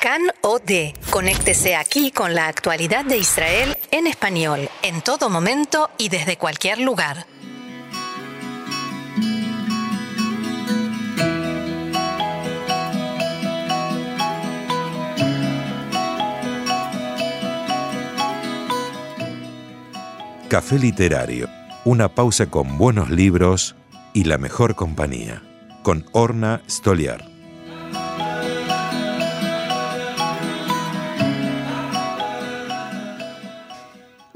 CAN OD. Conéctese aquí con la actualidad de Israel en español, en todo momento y desde cualquier lugar. Café Literario. Una pausa con buenos libros y la mejor compañía. Con Orna Stoliar.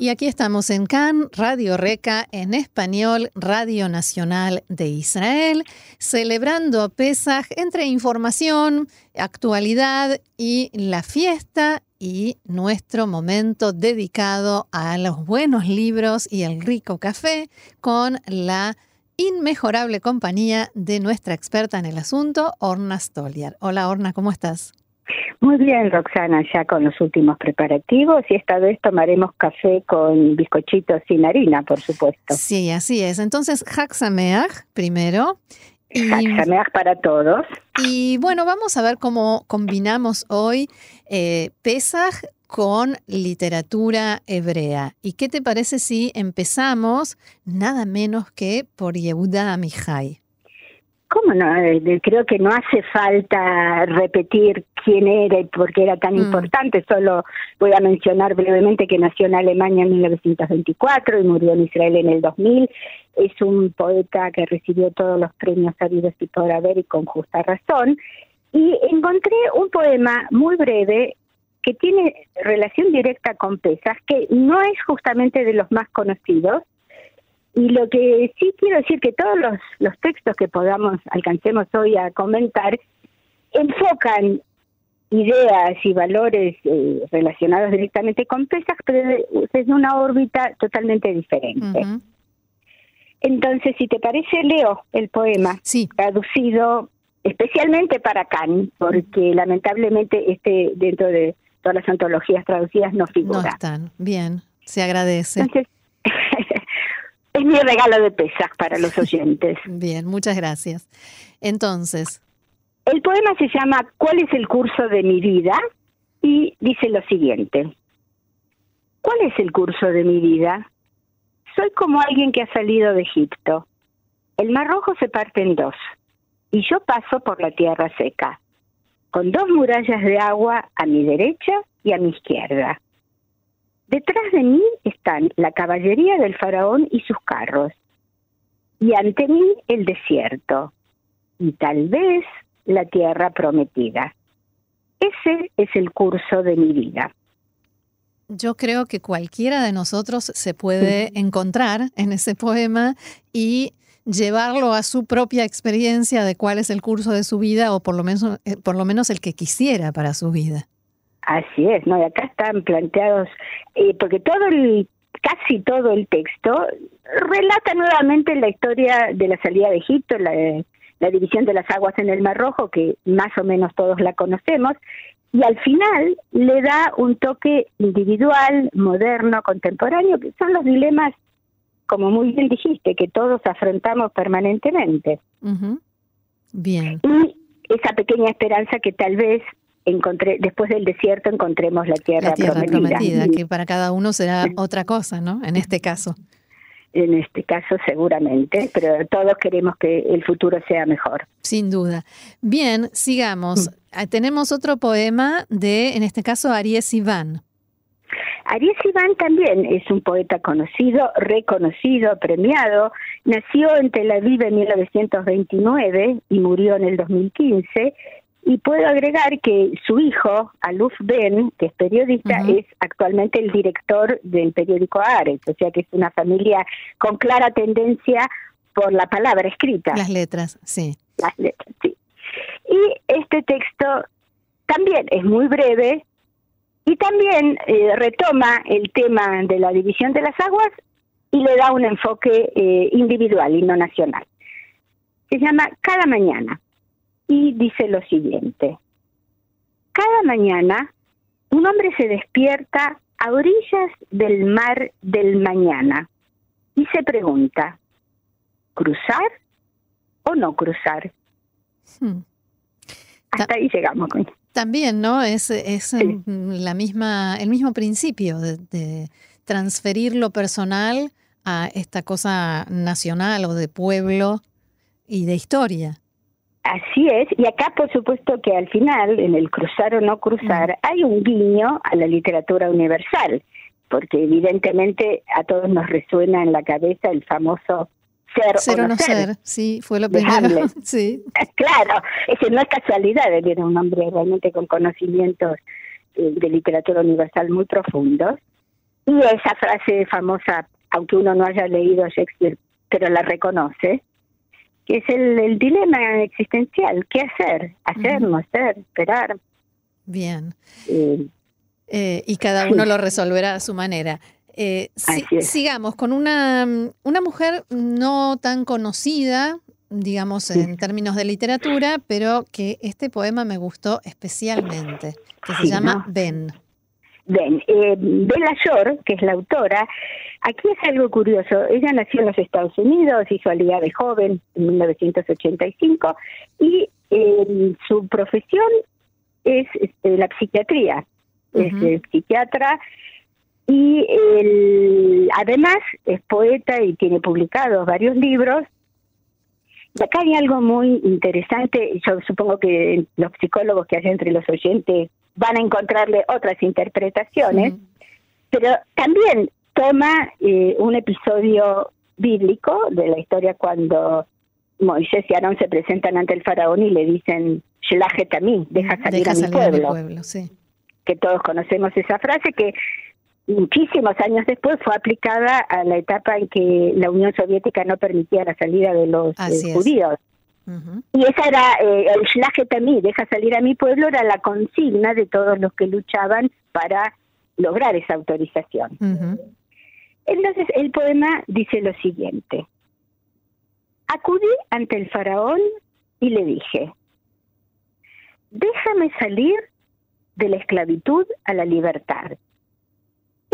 Y aquí estamos en CAN, Radio Reca en español, Radio Nacional de Israel, celebrando Pesaj entre información, actualidad y la fiesta y nuestro momento dedicado a los buenos libros y el rico café con la inmejorable compañía de nuestra experta en el asunto, Orna Stoliar. Hola Orna, ¿cómo estás? Muy bien, Roxana, ya con los últimos preparativos y esta vez tomaremos café con bizcochitos sin harina, por supuesto. Sí, así es. Entonces, Haxameach primero. Y, para todos. Y bueno, vamos a ver cómo combinamos hoy eh, Pesaj con literatura hebrea. ¿Y qué te parece si empezamos nada menos que por Yehuda Amihai? ¿Cómo no? Eh, creo que no hace falta repetir quién era y por qué era tan mm. importante. Solo voy a mencionar brevemente que nació en Alemania en 1924 y murió en Israel en el 2000. Es un poeta que recibió todos los premios habidos y por haber y con justa razón. Y encontré un poema muy breve que tiene relación directa con Pesas, que no es justamente de los más conocidos, y lo que sí quiero decir que todos los, los textos que podamos, alcancemos hoy a comentar, enfocan ideas y valores eh, relacionados directamente con pesas, pero desde una órbita totalmente diferente. Entonces, si te parece, leo el poema traducido especialmente para Kant, porque lamentablemente este dentro de todas las antologías traducidas no figura. No están, bien, se agradece. Entonces, es mi regalo de pesas para los oyentes. Bien, muchas gracias. Entonces. El poema se llama ¿Cuál es el curso de mi vida? Y dice lo siguiente. ¿Cuál es el curso de mi vida? Soy como alguien que ha salido de Egipto. El Mar Rojo se parte en dos y yo paso por la tierra seca, con dos murallas de agua a mi derecha y a mi izquierda. Detrás de mí están la caballería del faraón y sus carros, y ante mí el desierto, y tal vez la tierra prometida. Ese es el curso de mi vida. Yo creo que cualquiera de nosotros se puede encontrar en ese poema y llevarlo a su propia experiencia de cuál es el curso de su vida o por lo menos, eh, por lo menos el que quisiera para su vida. Así es, ¿no? Y acá están planteados, eh, porque todo el, casi todo el texto relata nuevamente la historia de la salida de Egipto, la, la división de las aguas en el Mar Rojo, que más o menos todos la conocemos, y al final le da un toque individual, moderno, contemporáneo, que son los dilemas, como muy bien dijiste, que todos afrontamos permanentemente. Bien. Y esa pequeña esperanza que tal vez encontré después del desierto encontremos la tierra, la tierra prometida. que para cada uno será otra cosa, ¿no? En este caso. En este caso seguramente, pero todos queremos que el futuro sea mejor. Sin duda. Bien, sigamos. Mm. Ah, tenemos otro poema de, en este caso, Aries Iván. Aries Iván también es un poeta conocido, reconocido, premiado. Nació en Tel Aviv en 1929 y murió en el 2015 y puedo agregar que su hijo, Aluf Ben, que es periodista, es actualmente el director del periódico Ares, o sea que es una familia con clara tendencia por la palabra escrita. Las letras, sí. Las letras, sí. Y este texto también es muy breve y también eh, retoma el tema de la división de las aguas y le da un enfoque eh, individual y no nacional. Se llama Cada mañana y dice lo siguiente. Cada mañana un hombre se despierta a orillas del mar del mañana y se pregunta, ¿cruzar o no cruzar? Hmm. Hasta ahí llegamos. También, ¿no? Es, es la misma, el mismo principio de, transferir lo personal a esta cosa nacional o de pueblo y de historia. Así es, y acá por supuesto que al final, en el cruzar o no cruzar, hay un guiño a la literatura universal, porque evidentemente a todos nos resuena en la cabeza el famoso ser, o no ser. Sí, fue lo primero. sí. Claro, ese no es casualidad, él era un hombre realmente con conocimientos eh, de literatura universal muy profundos. Y esa frase famosa, aunque uno no haya leído Shakespeare, pero la reconoce, que es el, dilema existencial. ¿Qué hacer? Hacer, no hacer, esperar. Bien. Eh, eh, y cada uno lo resolverá a su manera. Eh, sigamos con una, una mujer no tan conocida, digamos, en términos de literatura, pero que este poema me gustó especialmente, que se llama Ben. Ben. Eh, Bella Shore, que es la autora, aquí es algo curioso. Ella nació en los Estados Unidos, hizo alía de joven en 1985 y eh, su profesión es este, la psiquiatría. Es eh, psiquiatra y además es poeta y tiene publicados varios libros. Y acá hay algo muy interesante, yo supongo que los psicólogos que hay entre los oyentes van a encontrarle otras interpretaciones, pero también toma eh, un episodio bíblico de la historia cuando Moisés y Aarón se presentan ante el faraón y le dicen, a mí, deja salir, a, mi pueblo. pueblo sí. Que todos conocemos esa frase que muchísimos años después fue aplicada a la etapa en que la Unión Soviética no permitía la salida de los eh, judíos. Y esa era eh, el Shlachetamí, deja salir a mi pueblo, era la consigna de todos los que luchaban para lograr esa autorización. Entonces el poema dice lo siguiente. Acudí ante el faraón y le dije, déjame salir de la esclavitud a la libertad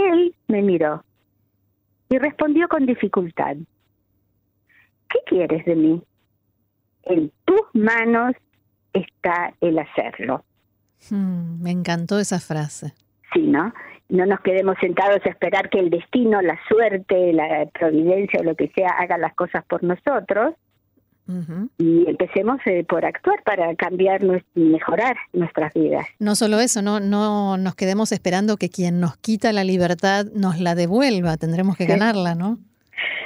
él me miró y respondió con dificultad. ¿Qué quieres de mí? En tus manos está el hacerlo. Hmm, me encantó esa frase. Sí, ¿no? No nos quedemos sentados a esperar que el destino, la suerte, la providencia o lo que sea haga las cosas por nosotros, y empecemos eh, por actuar para cambiar y mejorar nuestras vidas. No solo eso, no, no nos quedemos esperando que quien nos quita la libertad nos la devuelva, tendremos que ganarla, ¿no?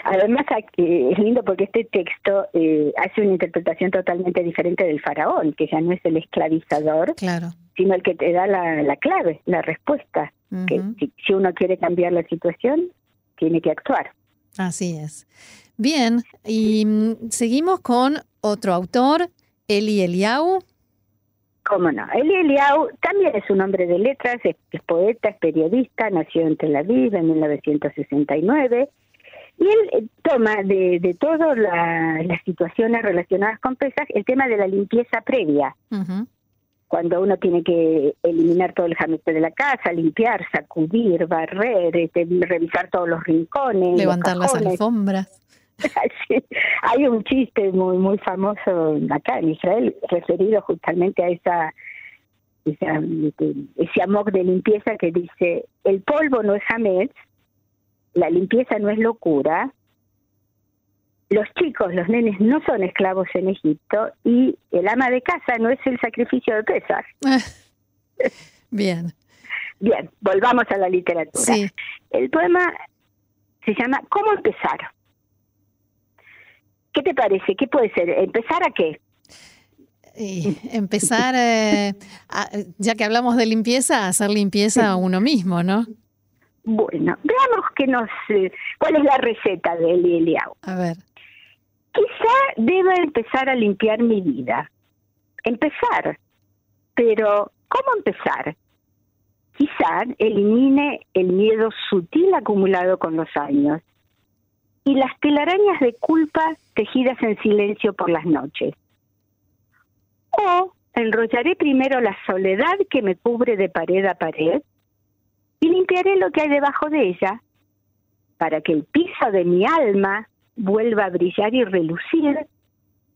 Además, es lindo porque este texto eh, hace una interpretación totalmente diferente del faraón, que ya no es el esclavizador, claro. sino el que te da la, clave, la respuesta. Que si uno quiere cambiar la situación, tiene que actuar. Así es. Bien, y mm, seguimos con otro autor, Eli Eliau. ¿Cómo no? Eli Eliau también es un hombre de letras, es, poeta, es periodista, nació en Tel Aviv en 1969 y él eh, toma de, de todas las situaciones relacionadas con pesas el tema de la limpieza previa. Cuando uno tiene que eliminar todo el jamete de la casa, limpiar, sacudir, barrer, este, revisar todos los rincones. Levantar las alfombras. hay un chiste muy muy famoso acá en Israel referido justamente a esa, ese amor de limpieza que dice el polvo no es jamés, la limpieza no es locura, los chicos, los nenes no son esclavos en Egipto y el ama de casa no es el sacrificio de pesas. Bien. Bien, volvamos a la literatura. El poema se llama ¿Cómo empezar? ¿Qué te parece? ¿Qué puede ser? ¿Empezar a qué? empezar, eh, ya que hablamos de limpieza, a hacer limpieza a uno mismo, ¿no? Bueno, veamos que nos, eh, cuál es la receta de Eli Eliau. A ver. Quizá deba empezar a limpiar mi vida. Empezar. Pero, ¿cómo empezar? Quizá elimine el miedo sutil acumulado con los años y las telarañas de culpa tejidas en silencio por las noches. O enrollaré primero la soledad que me cubre de pared a pared y limpiaré lo que hay debajo de ella para que el piso de mi alma vuelva a brillar y relucir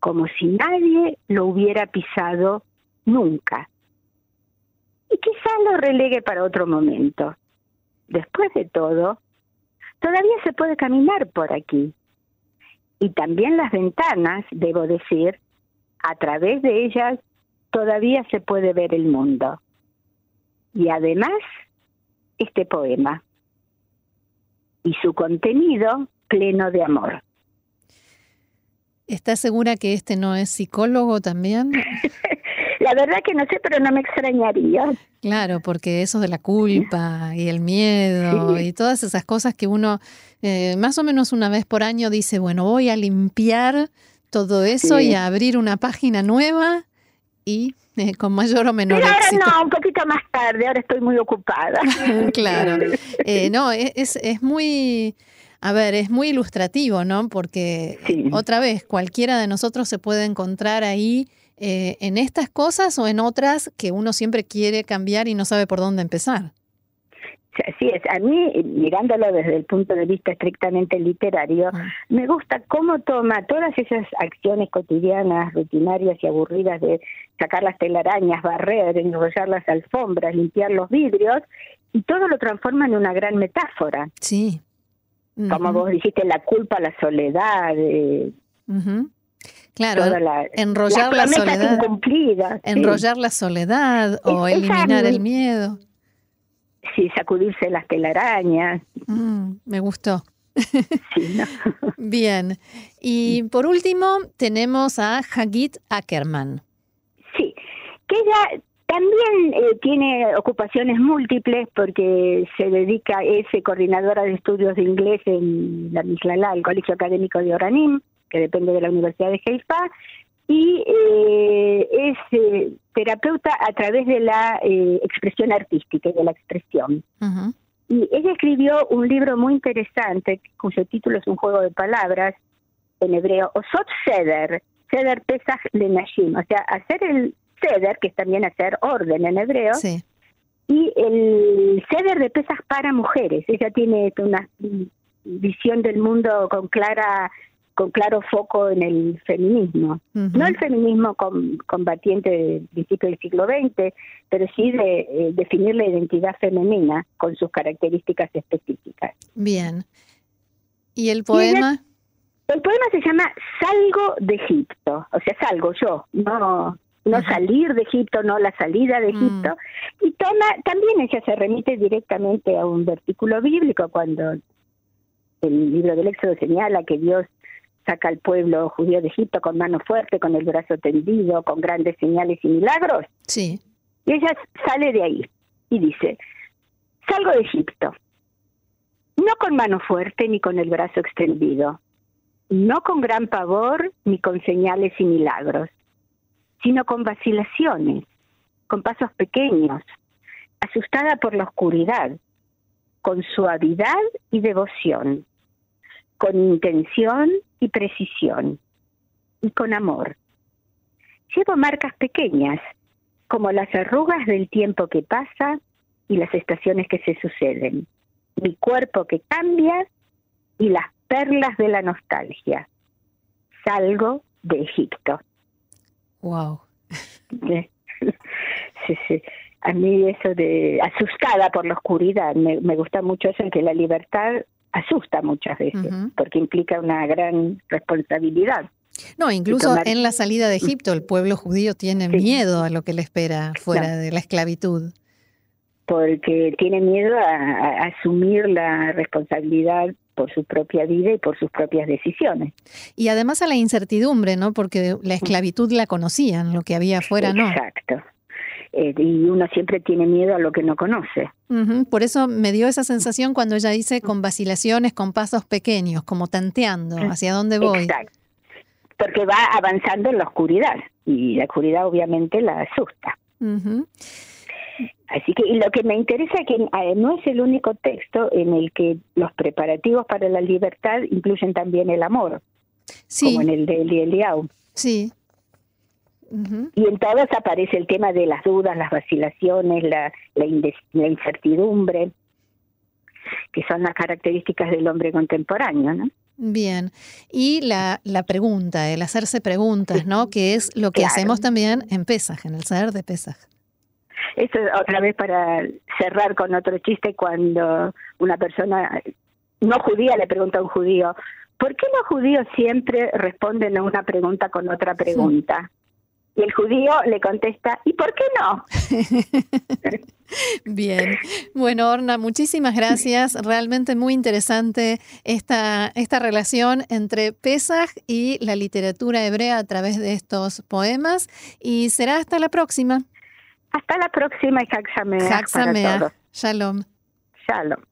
como si nadie lo hubiera pisado nunca. lo relegue para otro momento. Después de todo, todavía se puede caminar por aquí. Y también las ventanas, debo decir, a través de ellas todavía se puede ver el mundo. Y además, este poema y su contenido pleno de amor. ¿Estás segura que este no es psicólogo también? la verdad que no sé, pero no me extrañaría. Claro, porque eso de la culpa y el miedo y todas esas cosas que uno eh, más o menos una vez por año dice, bueno, voy a limpiar todo eso y a abrir una página nueva y eh, con mayor o menor Pero ahora no, un poquito más tarde, ahora estoy muy ocupada. claro. Eh, no, es, es muy a ver, es muy ilustrativo, ¿no? Porque otra vez, cualquiera de nosotros se puede encontrar ahí eh, en estas cosas o en otras que uno siempre quiere cambiar y no sabe por dónde empezar. Así es, a mí, mirándolo desde el punto de vista estrictamente literario, ah. me gusta cómo toma todas esas acciones cotidianas, rutinarias y aburridas de sacar las telarañas, barrer, enrollar las alfombras, limpiar los vidrios, y todo lo transforma en una gran metáfora. Sí como vos dijiste, la culpa, la soledad. Eh, Claro, enrollar la soledad. Enrollar la soledad o eliminar el miedo. Sí, sacudirse las telarañas. Mm, me gustó. Bien. Y por último, tenemos a Hagit Ackerman. Sí, que ella también eh, tiene ocupaciones múltiples porque se dedica, es coordinadora de estudios de inglés en la Mislala, el Colegio Académico de Oranim, que depende de la Universidad de Haifa, y eh, es eh, terapeuta a través de la expresión artística y de la expresión. Y ella escribió un libro muy interesante, cuyo título es un juego de palabras en hebreo, Osot Seder, Seder Pesach Lenashim, o sea, hacer el ceder, que es también hacer orden en hebreo, y el ceder de pesas para mujeres. Ella tiene una visión del mundo con clara con claro foco en el feminismo. No el feminismo combatiente del principio del siglo XX, pero sí de eh, definir la identidad femenina con sus características específicas. Bien. ¿Y el poema? el poema se llama Salgo de Egipto, o sea, salgo yo, no no salir de Egipto, no la salida de mm. Egipto. Y toma, también ella se remite directamente a un versículo bíblico cuando el libro del Éxodo señala que Dios saca al pueblo judío de Egipto con mano fuerte, con el brazo tendido, con grandes señales y milagros. Sí. Y ella sale de ahí y dice, salgo de Egipto, no con mano fuerte ni con el brazo extendido, no con gran pavor ni con señales y milagros, sino con vacilaciones, con pasos pequeños, asustada por la oscuridad, con suavidad y devoción, con intención y precisión, y con amor. Llevo marcas pequeñas, como las arrugas del tiempo que pasa y las estaciones que se suceden, mi cuerpo que cambia y las perlas de la nostalgia. Salgo de Egipto. Wow. Sí, sí. A mí eso de asustada por la oscuridad, me, gusta mucho eso en que la libertad asusta muchas veces, porque implica una gran responsabilidad. No, incluso en la salida de Egipto el pueblo judío tiene miedo a lo que le espera fuera de la esclavitud. Porque tiene miedo a asumir la responsabilidad por su propia vida y por sus propias decisiones. Y además a la incertidumbre, ¿no? Porque la esclavitud la conocían, lo que había afuera no. Exacto. Eh, y uno siempre tiene miedo a lo que no conoce. Por eso me dio esa sensación cuando ella dice con vacilaciones, con pasos pequeños, como tanteando hacia dónde voy. Exacto. Porque va avanzando en la oscuridad y la oscuridad obviamente la asusta. Así que lo que me interesa es que eh, no es el único texto en el que los preparativos para la libertad incluyen también el amor, como en el de Eliau. Sí. Y en todos aparece el tema de las dudas, las vacilaciones, la, la, incertidumbre, que son las características del hombre contemporáneo, ¿no? Bien, y la, la pregunta, el hacerse preguntas, ¿no? Que es lo que hacemos también en Pesaj, en el saber de Pesaj. Eso otra vez para cerrar con otro chiste cuando una persona no judía le pregunta a un judío, ¿por qué los judíos siempre responden a una pregunta con otra pregunta? Y el judío le contesta, ¿y por qué no? Bien. Bueno, Orna, muchísimas gracias. Realmente muy interesante esta, esta relación entre Pesach y la literatura hebrea a través de estos poemas. Y será hasta la próxima. Hasta la próxima y Haxamea. Shalom. Shalom.